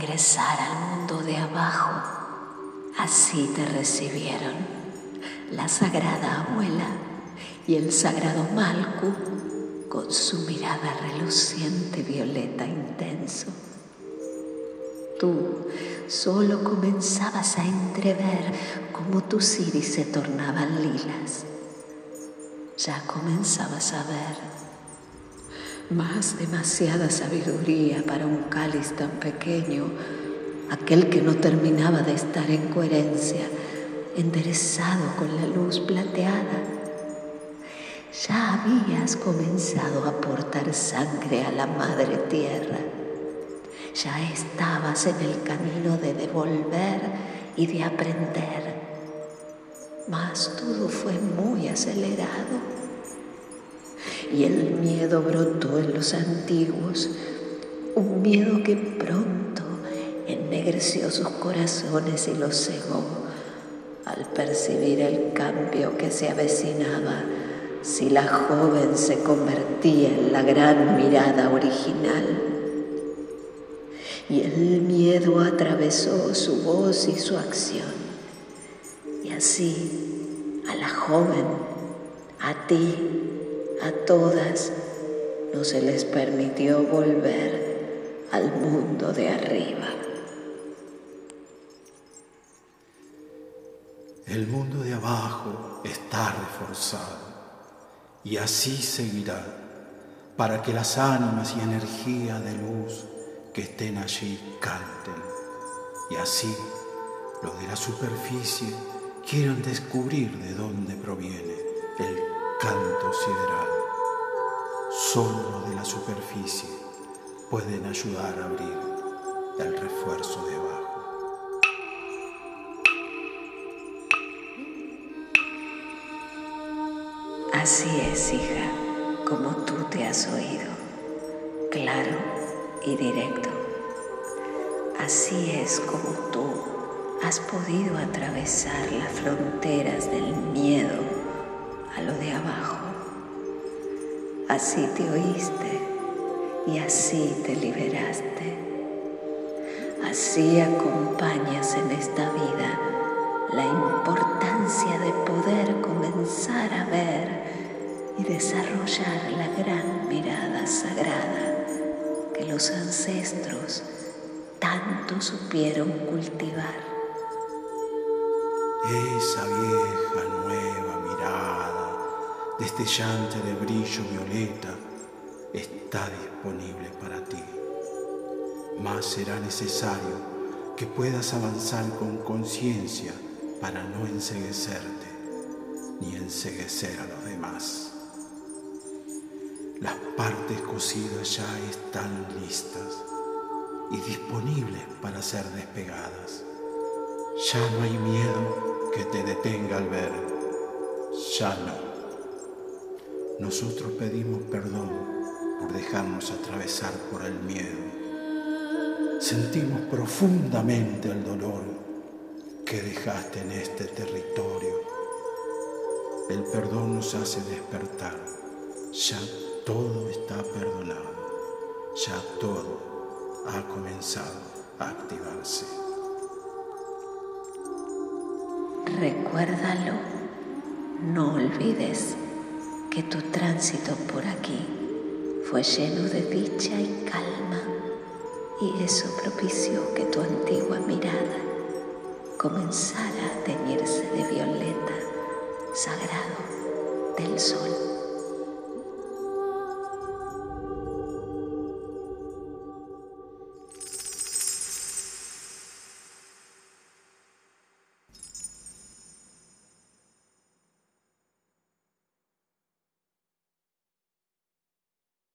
ingresar al mundo de abajo. Así te recibieron la sagrada abuela y el sagrado Malku con su mirada reluciente violeta intenso. Tú solo comenzabas a entrever cómo tus iris se tornaban lilas. Ya comenzabas a ver más demasiada sabiduría para un cáliz tan pequeño, aquel que no terminaba de estar en coherencia, enderezado con la luz plateada. Ya habías comenzado a aportar sangre a la madre tierra. Ya estabas en el camino de devolver y de aprender. Mas todo fue muy acelerado y el miedo brotó en los antiguos, un miedo que pronto ennegreció sus corazones y los cegó al percibir el cambio que se avecinaba si la joven se convertía en la gran mirada original. Y el miedo atravesó su voz y su acción. Y así a la joven, a ti, a todas no se les permitió volver al mundo de arriba. El mundo de abajo está reforzado y así seguirá para que las ánimas y energía de luz que estén allí canten y así los de la superficie quieran descubrir de dónde proviene el canto sideral. Solo de la superficie pueden ayudar a abrir el refuerzo de abajo. Así es, hija, como tú te has oído, claro y directo. Así es como tú has podido atravesar las fronteras del miedo a lo de abajo. Así te oíste y así te liberaste. Así acompañas en esta vida la importancia de poder comenzar a ver y desarrollar la gran mirada sagrada que los ancestros tanto supieron cultivar. Esa vieja nueva destellante de brillo violeta, está disponible para ti. Más será necesario que puedas avanzar con conciencia para no enseguecerte ni enseguecer a los demás. Las partes cosidas ya están listas y disponibles para ser despegadas. Ya no hay miedo que te detenga al ver. Ya no. Nosotros pedimos perdón por dejarnos atravesar por el miedo. Sentimos profundamente el dolor que dejaste en este territorio. El perdón nos hace despertar. Ya todo está perdonado. Ya todo ha comenzado a activarse. Recuérdalo, no olvides que tu tránsito por aquí fue lleno de dicha y calma y eso propició que tu antigua mirada comenzara a teñirse de violeta sagrado del sol.